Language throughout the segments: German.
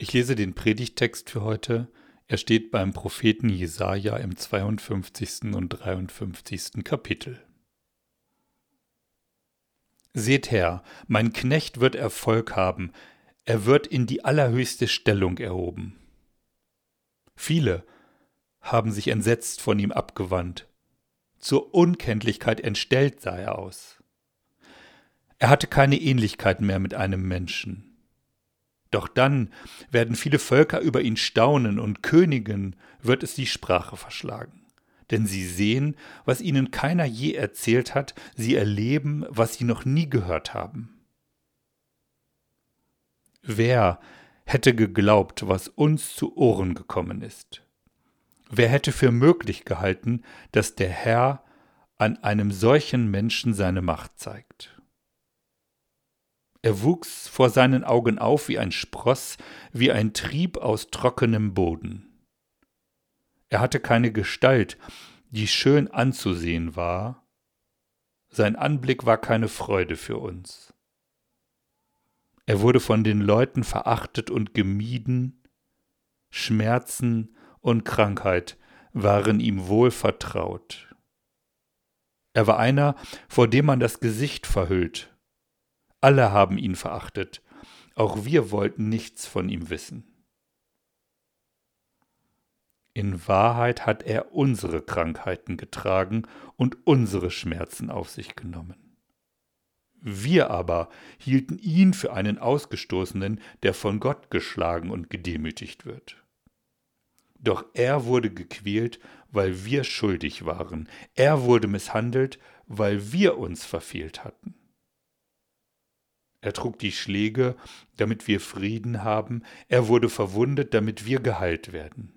Ich lese den Predigtext für heute. Er steht beim Propheten Jesaja im 52. und 53. Kapitel. Seht her, mein Knecht wird Erfolg haben, er wird in die allerhöchste Stellung erhoben. Viele haben sich entsetzt von ihm abgewandt. Zur Unkenntlichkeit entstellt sah er aus. Er hatte keine Ähnlichkeit mehr mit einem Menschen. Doch dann werden viele Völker über ihn staunen und Königen wird es die Sprache verschlagen. Denn sie sehen, was ihnen keiner je erzählt hat, sie erleben, was sie noch nie gehört haben. Wer hätte geglaubt, was uns zu Ohren gekommen ist? Wer hätte für möglich gehalten, dass der Herr an einem solchen Menschen seine Macht zeigt? Er wuchs vor seinen Augen auf wie ein Spross, wie ein Trieb aus trockenem Boden. Er hatte keine Gestalt, die schön anzusehen war, sein Anblick war keine Freude für uns. Er wurde von den Leuten verachtet und gemieden, Schmerzen und Krankheit waren ihm wohl vertraut. Er war einer, vor dem man das Gesicht verhüllt, alle haben ihn verachtet. Auch wir wollten nichts von ihm wissen. In Wahrheit hat er unsere Krankheiten getragen und unsere Schmerzen auf sich genommen. Wir aber hielten ihn für einen Ausgestoßenen, der von Gott geschlagen und gedemütigt wird. Doch er wurde gequält, weil wir schuldig waren. Er wurde misshandelt, weil wir uns verfehlt hatten. Er trug die Schläge, damit wir Frieden haben, er wurde verwundet, damit wir geheilt werden.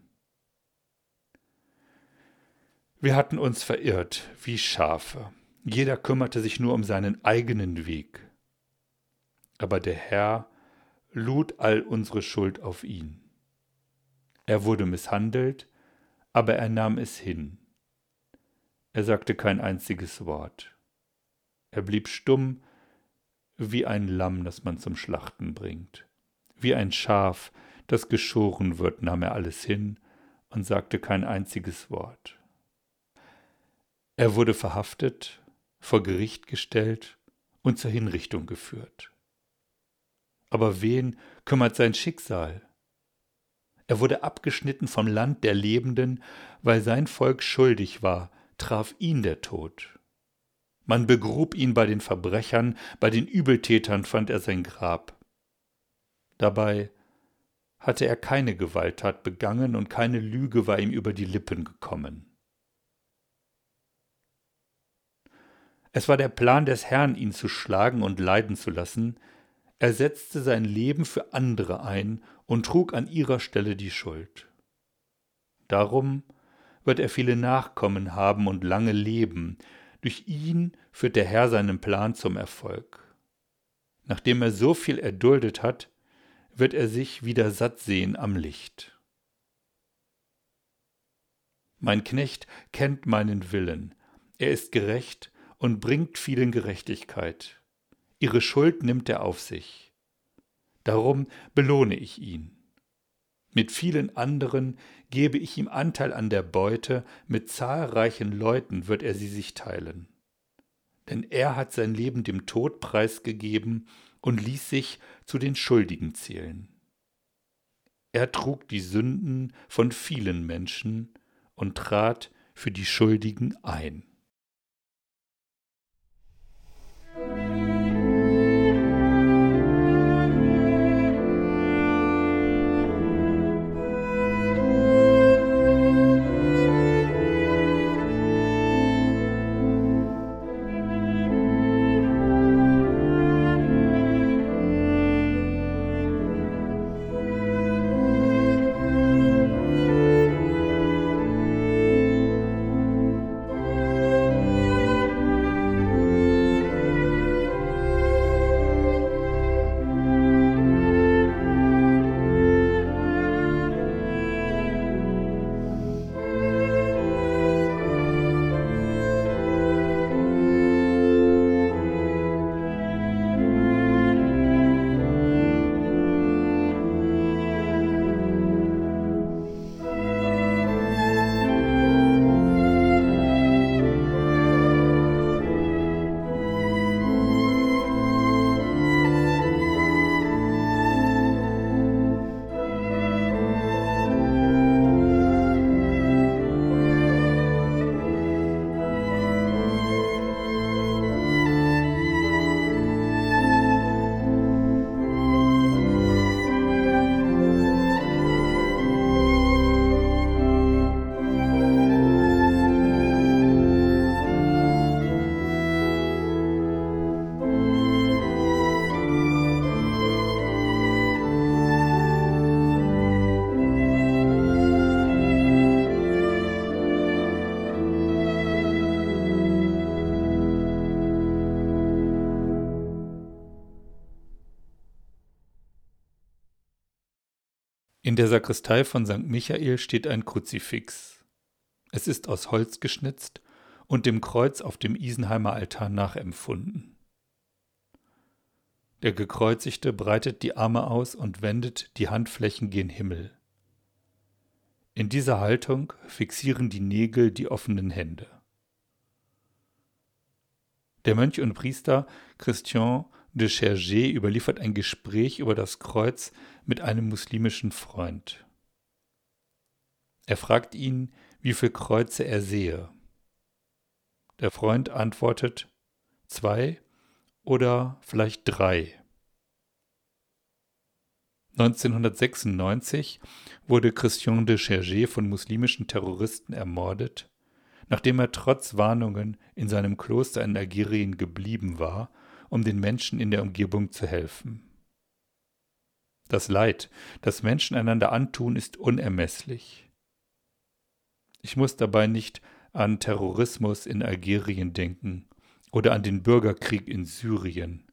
Wir hatten uns verirrt wie Schafe, jeder kümmerte sich nur um seinen eigenen Weg. Aber der Herr lud all unsere Schuld auf ihn. Er wurde misshandelt, aber er nahm es hin. Er sagte kein einziges Wort. Er blieb stumm, wie ein Lamm, das man zum Schlachten bringt. Wie ein Schaf, das geschoren wird, nahm er alles hin und sagte kein einziges Wort. Er wurde verhaftet, vor Gericht gestellt und zur Hinrichtung geführt. Aber wen kümmert sein Schicksal? Er wurde abgeschnitten vom Land der Lebenden, weil sein Volk schuldig war, traf ihn der Tod. Man begrub ihn bei den Verbrechern, bei den Übeltätern fand er sein Grab. Dabei hatte er keine Gewalttat begangen und keine Lüge war ihm über die Lippen gekommen. Es war der Plan des Herrn, ihn zu schlagen und leiden zu lassen. Er setzte sein Leben für andere ein und trug an ihrer Stelle die Schuld. Darum wird er viele Nachkommen haben und lange leben, durch ihn führt der Herr seinen Plan zum Erfolg. Nachdem er so viel erduldet hat, wird er sich wieder satt sehen am Licht. Mein Knecht kennt meinen Willen, er ist gerecht und bringt vielen Gerechtigkeit. Ihre Schuld nimmt er auf sich. Darum belohne ich ihn. Mit vielen anderen gebe ich ihm Anteil an der Beute, mit zahlreichen Leuten wird er sie sich teilen. Denn er hat sein Leben dem Tod preisgegeben und ließ sich zu den Schuldigen zählen. Er trug die Sünden von vielen Menschen und trat für die Schuldigen ein. In der Sakristei von St. Michael steht ein Kruzifix. Es ist aus Holz geschnitzt und dem Kreuz auf dem Isenheimer Altar nachempfunden. Der Gekreuzigte breitet die Arme aus und wendet die Handflächen gen Himmel. In dieser Haltung fixieren die Nägel die offenen Hände. Der Mönch und Priester Christian de Chergé überliefert ein Gespräch über das Kreuz mit einem muslimischen Freund. Er fragt ihn, wie viele Kreuze er sehe. Der Freund antwortet zwei oder vielleicht drei. 1996 wurde Christian de Chergé von muslimischen Terroristen ermordet, nachdem er trotz Warnungen in seinem Kloster in Algerien geblieben war, um den Menschen in der Umgebung zu helfen. Das Leid, das Menschen einander antun, ist unermesslich. Ich muss dabei nicht an Terrorismus in Algerien denken oder an den Bürgerkrieg in Syrien.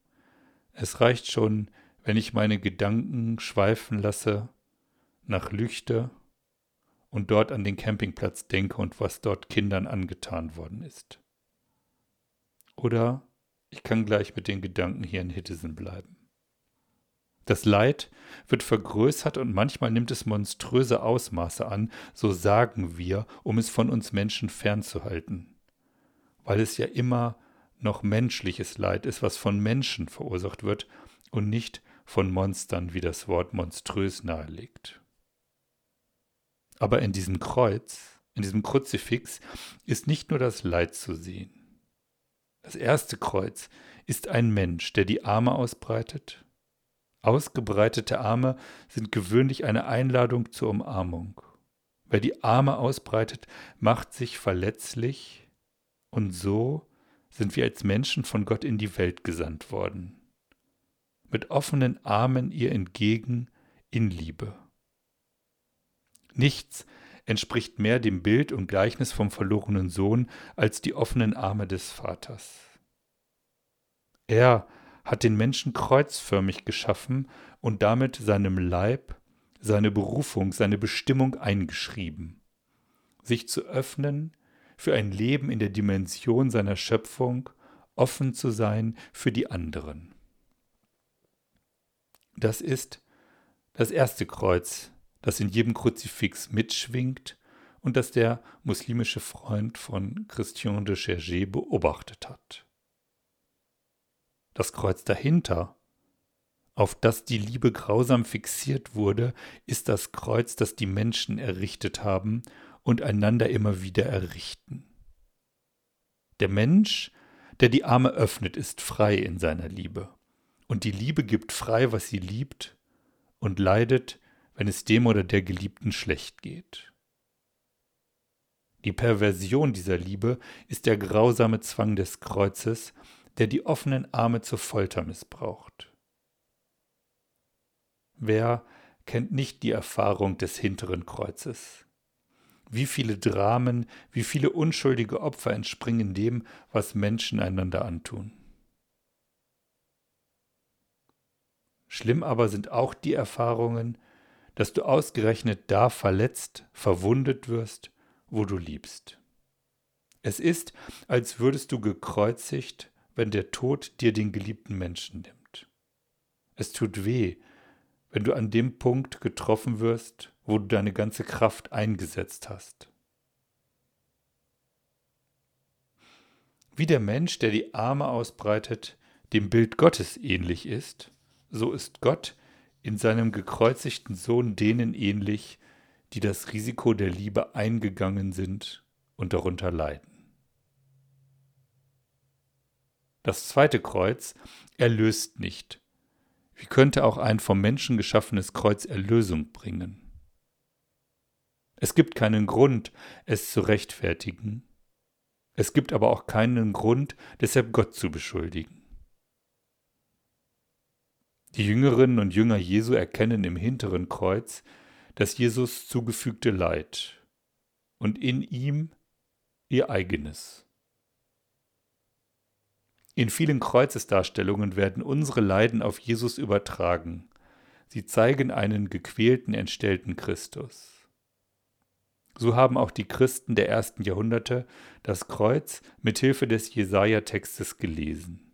Es reicht schon, wenn ich meine Gedanken schweifen lasse nach Lüchte und dort an den Campingplatz denke und was dort Kindern angetan worden ist. Oder ich kann gleich mit den Gedanken hier in Hittesen bleiben. Das Leid wird vergrößert und manchmal nimmt es monströse Ausmaße an, so sagen wir, um es von uns Menschen fernzuhalten, weil es ja immer noch menschliches Leid ist, was von Menschen verursacht wird und nicht von Monstern, wie das Wort monströs nahelegt. Aber in diesem Kreuz, in diesem Kruzifix, ist nicht nur das Leid zu sehen. Das erste Kreuz ist ein Mensch, der die Arme ausbreitet. Ausgebreitete Arme sind gewöhnlich eine Einladung zur Umarmung. Wer die Arme ausbreitet, macht sich verletzlich und so sind wir als Menschen von Gott in die Welt gesandt worden. Mit offenen Armen ihr entgegen in Liebe. Nichts entspricht mehr dem Bild und Gleichnis vom verlorenen Sohn als die offenen Arme des Vaters. Er hat den Menschen kreuzförmig geschaffen und damit seinem Leib seine Berufung, seine Bestimmung eingeschrieben, sich zu öffnen für ein Leben in der Dimension seiner Schöpfung, offen zu sein für die anderen. Das ist das erste Kreuz, das in jedem Kruzifix mitschwingt und das der muslimische Freund von Christian de Chergé beobachtet hat. Das Kreuz dahinter, auf das die Liebe grausam fixiert wurde, ist das Kreuz, das die Menschen errichtet haben und einander immer wieder errichten. Der Mensch, der die Arme öffnet, ist frei in seiner Liebe. Und die Liebe gibt frei, was sie liebt, und leidet, wenn es dem oder der Geliebten schlecht geht. Die Perversion dieser Liebe ist der grausame Zwang des Kreuzes, der die offenen Arme zur Folter missbraucht. Wer kennt nicht die Erfahrung des hinteren Kreuzes? Wie viele Dramen, wie viele unschuldige Opfer entspringen dem, was Menschen einander antun. Schlimm aber sind auch die Erfahrungen, dass du ausgerechnet da verletzt, verwundet wirst, wo du liebst. Es ist, als würdest du gekreuzigt, wenn der Tod dir den geliebten Menschen nimmt. Es tut weh, wenn du an dem Punkt getroffen wirst, wo du deine ganze Kraft eingesetzt hast. Wie der Mensch, der die Arme ausbreitet, dem Bild Gottes ähnlich ist, so ist Gott in seinem gekreuzigten Sohn denen ähnlich, die das Risiko der Liebe eingegangen sind und darunter leiden. Das zweite Kreuz erlöst nicht. Wie könnte auch ein vom Menschen geschaffenes Kreuz Erlösung bringen? Es gibt keinen Grund, es zu rechtfertigen. Es gibt aber auch keinen Grund, deshalb Gott zu beschuldigen. Die Jüngerinnen und Jünger Jesu erkennen im hinteren Kreuz das Jesus zugefügte Leid und in ihm ihr eigenes. In vielen Kreuzesdarstellungen werden unsere Leiden auf Jesus übertragen. Sie zeigen einen gequälten, entstellten Christus. So haben auch die Christen der ersten Jahrhunderte das Kreuz mit Hilfe des Jesaja-Textes gelesen.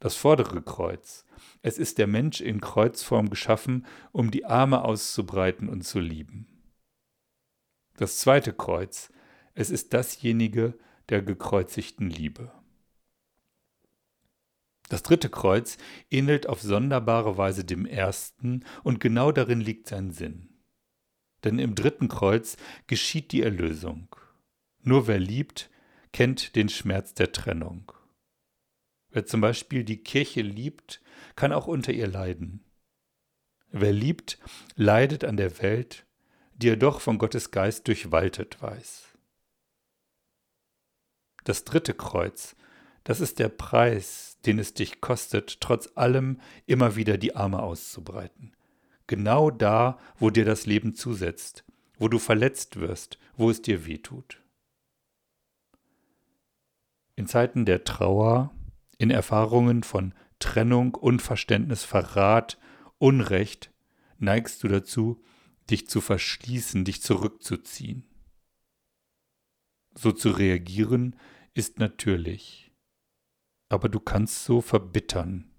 Das vordere Kreuz. Es ist der Mensch in Kreuzform geschaffen, um die Arme auszubreiten und zu lieben. Das zweite Kreuz. Es ist dasjenige der gekreuzigten Liebe. Das dritte Kreuz ähnelt auf sonderbare Weise dem ersten, und genau darin liegt sein Sinn. Denn im dritten Kreuz geschieht die Erlösung. Nur wer liebt, kennt den Schmerz der Trennung. Wer zum Beispiel die Kirche liebt, kann auch unter ihr leiden. Wer liebt, leidet an der Welt, die er doch von Gottes Geist durchwaltet weiß. Das dritte Kreuz das ist der Preis, den es dich kostet, trotz allem immer wieder die Arme auszubreiten. Genau da, wo dir das Leben zusetzt, wo du verletzt wirst, wo es dir weh tut. In Zeiten der Trauer, in Erfahrungen von Trennung, Unverständnis, Verrat, Unrecht, neigst du dazu, dich zu verschließen, dich zurückzuziehen. So zu reagieren ist natürlich aber du kannst so verbittern.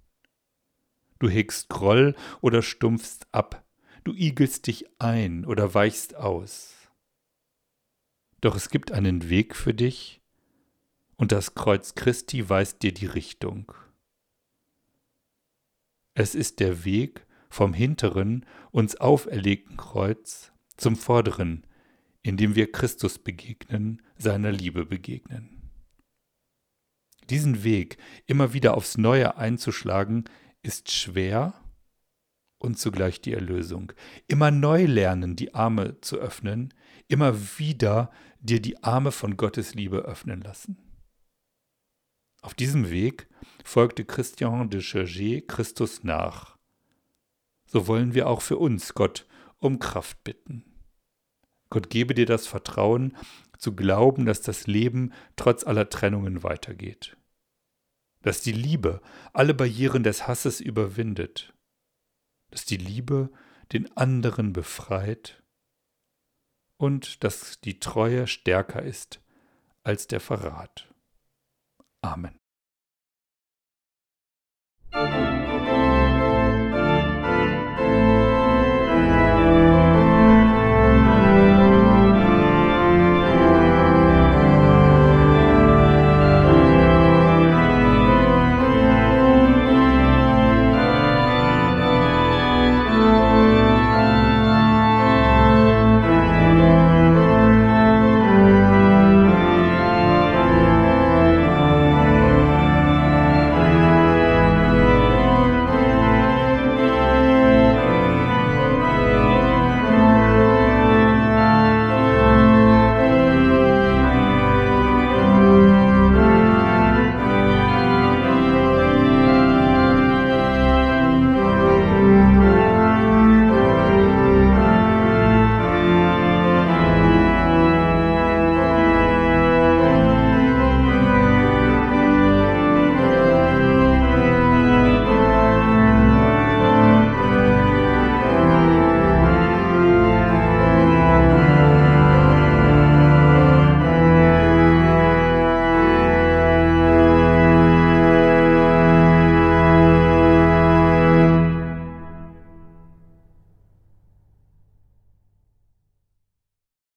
Du hegst Groll oder stumpfst ab, du igelst dich ein oder weichst aus. Doch es gibt einen Weg für dich, und das Kreuz Christi weist dir die Richtung. Es ist der Weg vom hinteren, uns auferlegten Kreuz zum vorderen, in dem wir Christus begegnen, seiner Liebe begegnen. Diesen Weg immer wieder aufs Neue einzuschlagen, ist schwer und zugleich die Erlösung. Immer neu lernen, die Arme zu öffnen, immer wieder dir die Arme von Gottes Liebe öffnen lassen. Auf diesem Weg folgte Christian de Chergé Christus nach. So wollen wir auch für uns Gott um Kraft bitten. Gott gebe dir das Vertrauen, zu glauben, dass das Leben trotz aller Trennungen weitergeht dass die Liebe alle Barrieren des Hasses überwindet, dass die Liebe den anderen befreit und dass die Treue stärker ist als der Verrat. Amen.